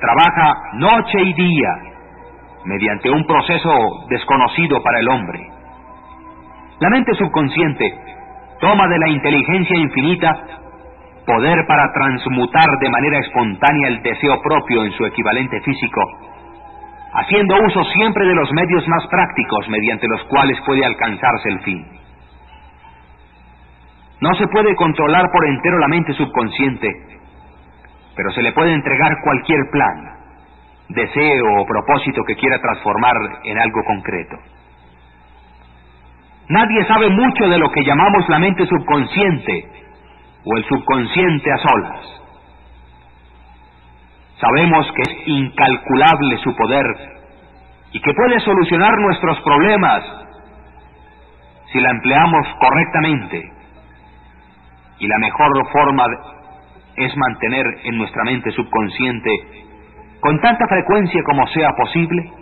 trabaja noche y día mediante un proceso desconocido para el hombre. La mente subconsciente toma de la inteligencia infinita poder para transmutar de manera espontánea el deseo propio en su equivalente físico, haciendo uso siempre de los medios más prácticos mediante los cuales puede alcanzarse el fin. No se puede controlar por entero la mente subconsciente, pero se le puede entregar cualquier plan, deseo o propósito que quiera transformar en algo concreto. Nadie sabe mucho de lo que llamamos la mente subconsciente o el subconsciente a solas. Sabemos que es incalculable su poder y que puede solucionar nuestros problemas si la empleamos correctamente. Y la mejor forma es mantener en nuestra mente subconsciente, con tanta frecuencia como sea posible,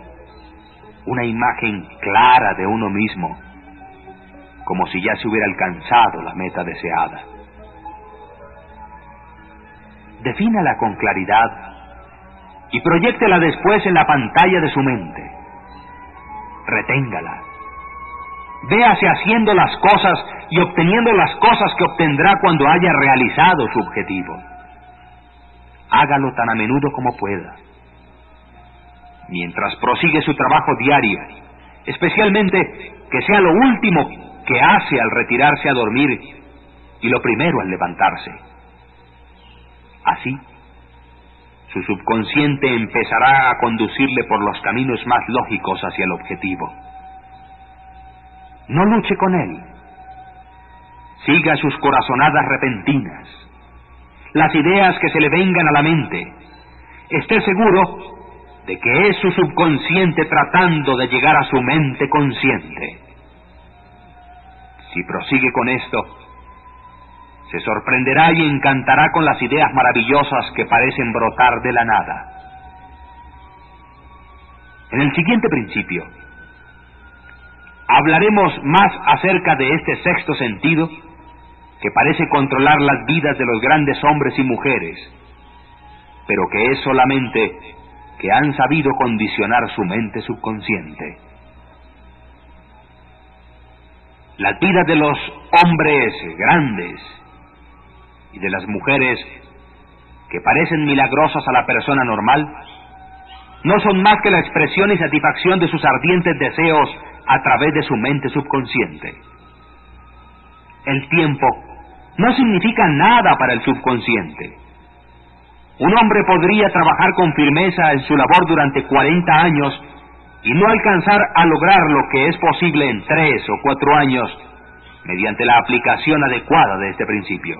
una imagen clara de uno mismo, como si ya se hubiera alcanzado la meta deseada. Defínala con claridad y proyectela después en la pantalla de su mente. Reténgala. Véase haciendo las cosas y obteniendo las cosas que obtendrá cuando haya realizado su objetivo. Hágalo tan a menudo como pueda. Mientras prosigue su trabajo diario, especialmente que sea lo último que hace al retirarse a dormir y lo primero al levantarse. Así, su subconsciente empezará a conducirle por los caminos más lógicos hacia el objetivo. No luche con él. Siga sus corazonadas repentinas, las ideas que se le vengan a la mente. Esté seguro de que es su subconsciente tratando de llegar a su mente consciente. Si prosigue con esto, se sorprenderá y encantará con las ideas maravillosas que parecen brotar de la nada. En el siguiente principio, hablaremos más acerca de este sexto sentido que parece controlar las vidas de los grandes hombres y mujeres, pero que es solamente que han sabido condicionar su mente subconsciente. Las vidas de los hombres grandes y de las mujeres que parecen milagrosas a la persona normal, no son más que la expresión y satisfacción de sus ardientes deseos a través de su mente subconsciente. El tiempo no significa nada para el subconsciente. Un hombre podría trabajar con firmeza en su labor durante 40 años y no alcanzar a lograr lo que es posible en tres o cuatro años mediante la aplicación adecuada de este principio.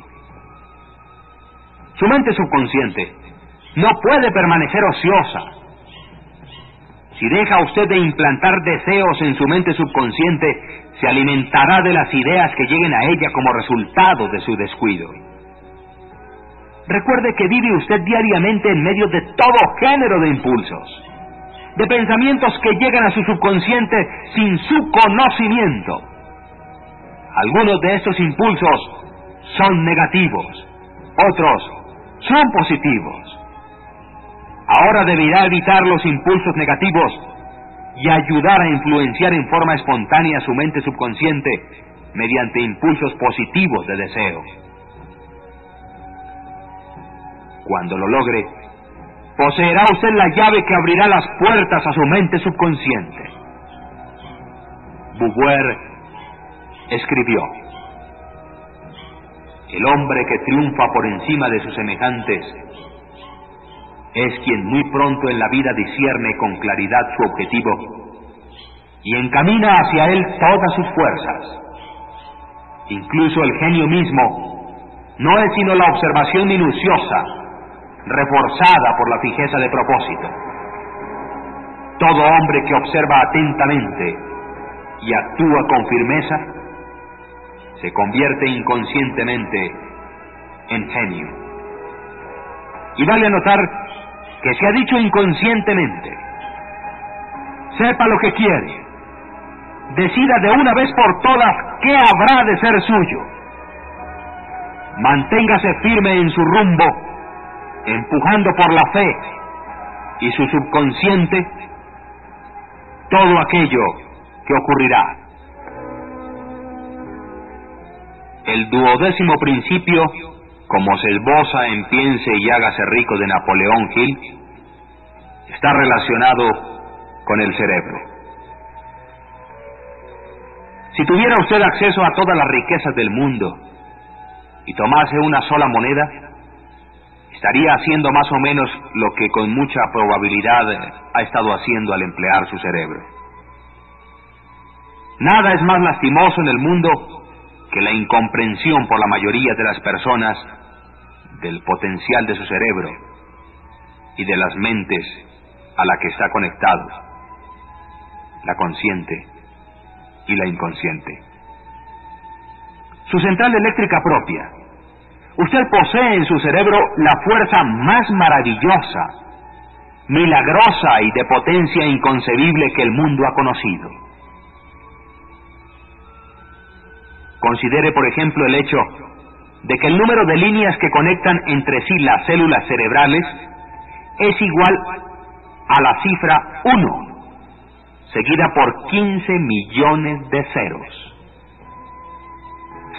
Su mente subconsciente no puede permanecer ociosa. Si deja usted de implantar deseos en su mente subconsciente, se alimentará de las ideas que lleguen a ella como resultado de su descuido. Recuerde que vive usted diariamente en medio de todo género de impulsos, de pensamientos que llegan a su subconsciente sin su conocimiento. Algunos de estos impulsos son negativos, otros son positivos. Ahora deberá evitar los impulsos negativos y ayudar a influenciar en forma espontánea su mente subconsciente mediante impulsos positivos de deseo. Cuando lo logre, poseerá usted la llave que abrirá las puertas a su mente subconsciente. Beauvoir escribió, el hombre que triunfa por encima de sus semejantes es quien muy pronto en la vida discierne con claridad su objetivo y encamina hacia él todas sus fuerzas. Incluso el genio mismo no es sino la observación minuciosa, reforzada por la fijeza de propósito. Todo hombre que observa atentamente y actúa con firmeza se convierte inconscientemente en genio. Y vale notar que se ha dicho inconscientemente. Sepa lo que quiere. Decida de una vez por todas qué habrá de ser suyo. Manténgase firme en su rumbo, empujando por la fe y su subconsciente todo aquello que ocurrirá. El duodécimo principio, como se esboza en Piense y hágase rico de Napoleón Hill, está relacionado con el cerebro. Si tuviera usted acceso a todas las riquezas del mundo y tomase una sola moneda, estaría haciendo más o menos lo que con mucha probabilidad ha estado haciendo al emplear su cerebro. Nada es más lastimoso en el mundo que la incomprensión por la mayoría de las personas del potencial de su cerebro y de las mentes a la que está conectado, la consciente y la inconsciente. Su central eléctrica propia. Usted posee en su cerebro la fuerza más maravillosa, milagrosa y de potencia inconcebible que el mundo ha conocido. Considere, por ejemplo, el hecho de que el número de líneas que conectan entre sí las células cerebrales es igual a la cifra 1, seguida por 15 millones de ceros.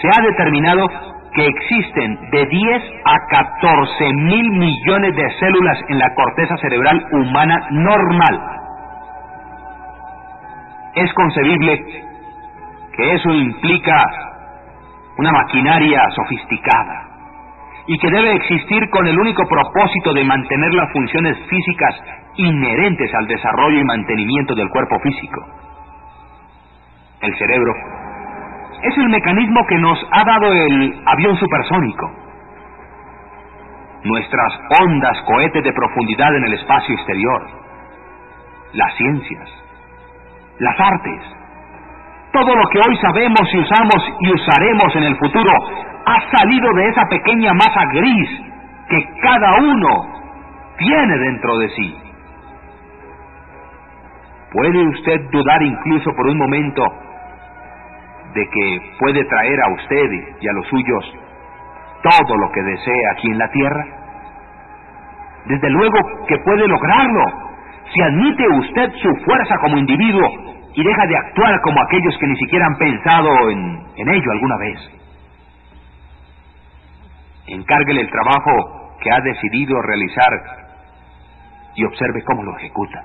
Se ha determinado que existen de 10 a 14 mil millones de células en la corteza cerebral humana normal. Es concebible que eso implica una maquinaria sofisticada y que debe existir con el único propósito de mantener las funciones físicas inherentes al desarrollo y mantenimiento del cuerpo físico. El cerebro es el mecanismo que nos ha dado el avión supersónico. Nuestras ondas cohetes de profundidad en el espacio exterior. Las ciencias. Las artes. Todo lo que hoy sabemos y usamos y usaremos en el futuro ha salido de esa pequeña masa gris que cada uno tiene dentro de sí. ¿Puede usted dudar incluso por un momento de que puede traer a usted y a los suyos todo lo que desea aquí en la tierra? Desde luego que puede lograrlo si admite usted su fuerza como individuo y deja de actuar como aquellos que ni siquiera han pensado en, ello alguna vez. Encárguele el trabajo que ha decidido realizar y observe cómo lo ejecuta.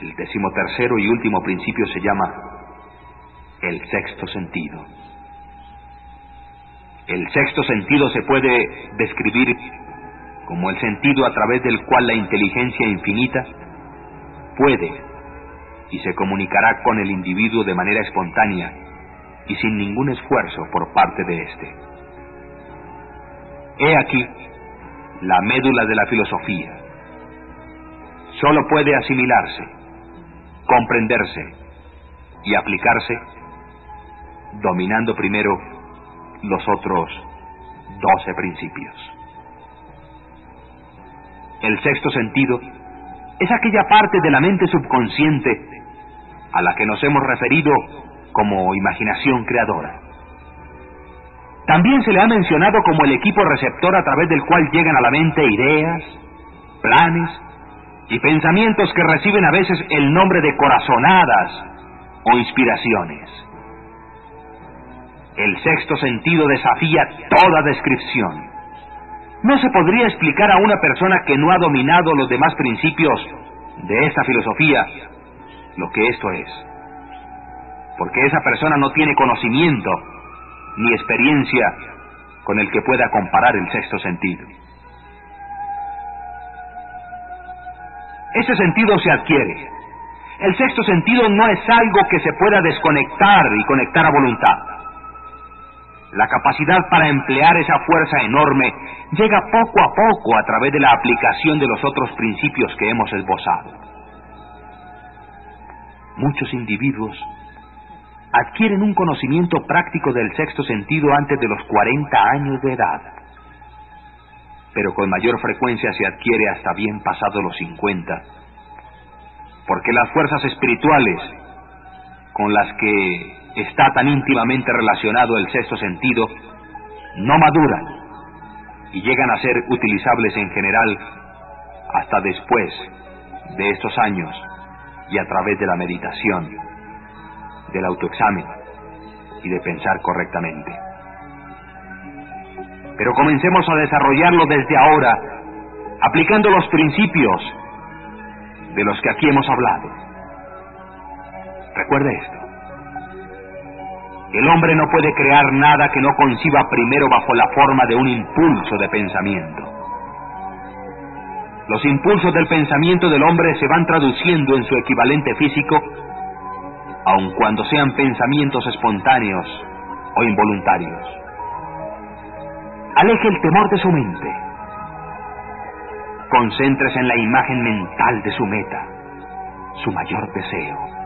El decimotercero y último principio se llama el sexto sentido. El sexto sentido se puede describir como el sentido a través del cual la inteligencia infinita puede y se comunicará con el individuo de manera espontánea y sin ningún esfuerzo por parte de éste. He aquí la médula de la filosofía. Solo puede asimilarse comprenderse y aplicarse, dominando primero los otros doce principios. El sexto sentido es aquella parte de la mente subconsciente a la que nos hemos referido como imaginación creadora. También se le ha mencionado como el equipo receptor a través del cual llegan a la mente ideas, planes y pensamientos que reciben a veces el nombre de corazonadas o inspiraciones. El sexto sentido desafía toda descripción. No se podría explicar a una persona que no ha dominado los demás principios de esta filosofía lo que esto es. Porque esa persona no tiene conocimiento ni experiencia con el que pueda comparar el sexto sentido. Ese sentido se adquiere. El sexto sentido no es algo que se pueda desconectar y conectar a voluntad. La capacidad para emplear esa fuerza enorme llega poco a poco a través de la aplicación de los otros principios que hemos esbozado. Muchos individuos adquieren un conocimiento práctico del sexto sentido antes de los 40 años de edad pero con mayor frecuencia se adquiere hasta bien pasado los 50, porque las fuerzas espirituales con las que está tan íntimamente relacionado el sexto sentido no maduran y llegan a ser utilizables en general hasta después de estos años y a través de la meditación, del autoexamen y de pensar correctamente. Pero comencemos a desarrollarlo desde ahora, aplicando los principios de los que aquí hemos hablado. Recuerde esto. El hombre no puede crear nada que no conciba primero bajo la forma de un impulso de pensamiento. Los impulsos del pensamiento del hombre se van traduciendo en su equivalente físico, aun cuando sean pensamientos espontáneos o involuntarios aleje el temor de su mente. concéntrese en la imagen mental de su meta, su mayor deseo.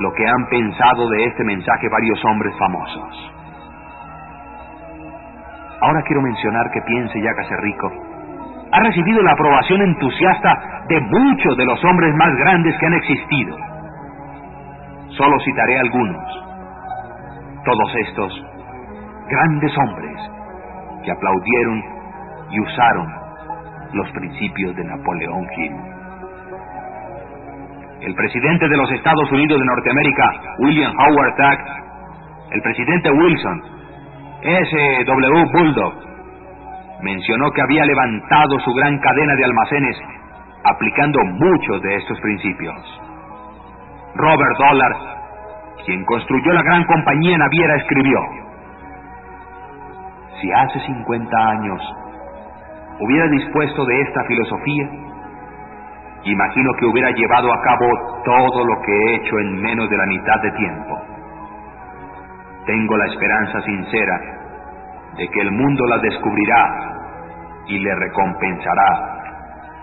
Lo que han pensado de este mensaje varios hombres famosos. Ahora quiero mencionar que piense y hágase rico. Ha recibido la aprobación entusiasta de muchos de los hombres más grandes que han existido. Solo citaré algunos. Todos estos grandes hombres que aplaudieron y usaron los principios de Napoleón Hill. El presidente de los Estados Unidos de Norteamérica, William Howard Taft, el presidente Wilson, S.W. Bulldog, mencionó que había levantado su gran cadena de almacenes aplicando muchos de estos principios. Robert Dollar, quien construyó la gran compañía naviera, escribió, si hace 50 años hubiera dispuesto de esta filosofía, imagino que hubiera llevado a cabo todo lo que he hecho en menos de la mitad de tiempo. Tengo la esperanza sincera de que el mundo la descubrirá y le recompensará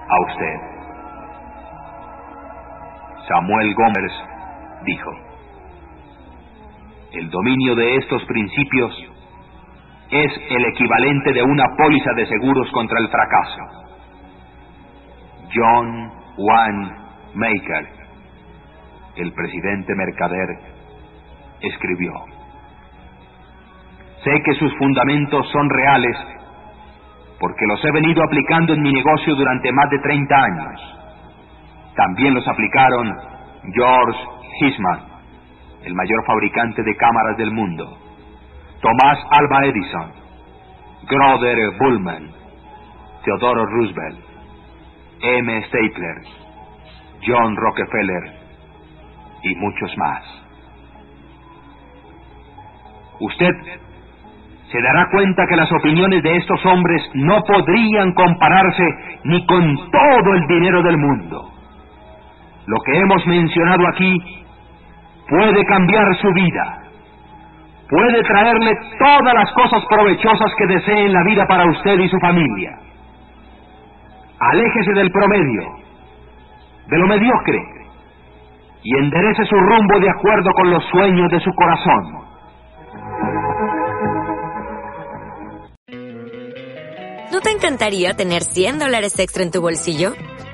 a usted. Samuel Gómez dijo, el dominio de estos principios es el equivalente de una póliza de seguros contra el fracaso. John Juan Maker, el presidente mercader, escribió, Sé que sus fundamentos son reales porque los he venido aplicando en mi negocio durante más de 30 años. También los aplicaron George Hisman, el mayor fabricante de cámaras del mundo, Tomás Alba Edison, Grover Bullman, Theodore Roosevelt, M. Stapler, John Rockefeller y muchos más. Usted se dará cuenta que las opiniones de estos hombres no podrían compararse ni con todo el dinero del mundo. Lo que hemos mencionado aquí puede cambiar su vida puede traerle todas las cosas provechosas que desee en la vida para usted y su familia. Aléjese del promedio, de lo mediocre, y enderece su rumbo de acuerdo con los sueños de su corazón. ¿No te encantaría tener 100 dólares extra en tu bolsillo?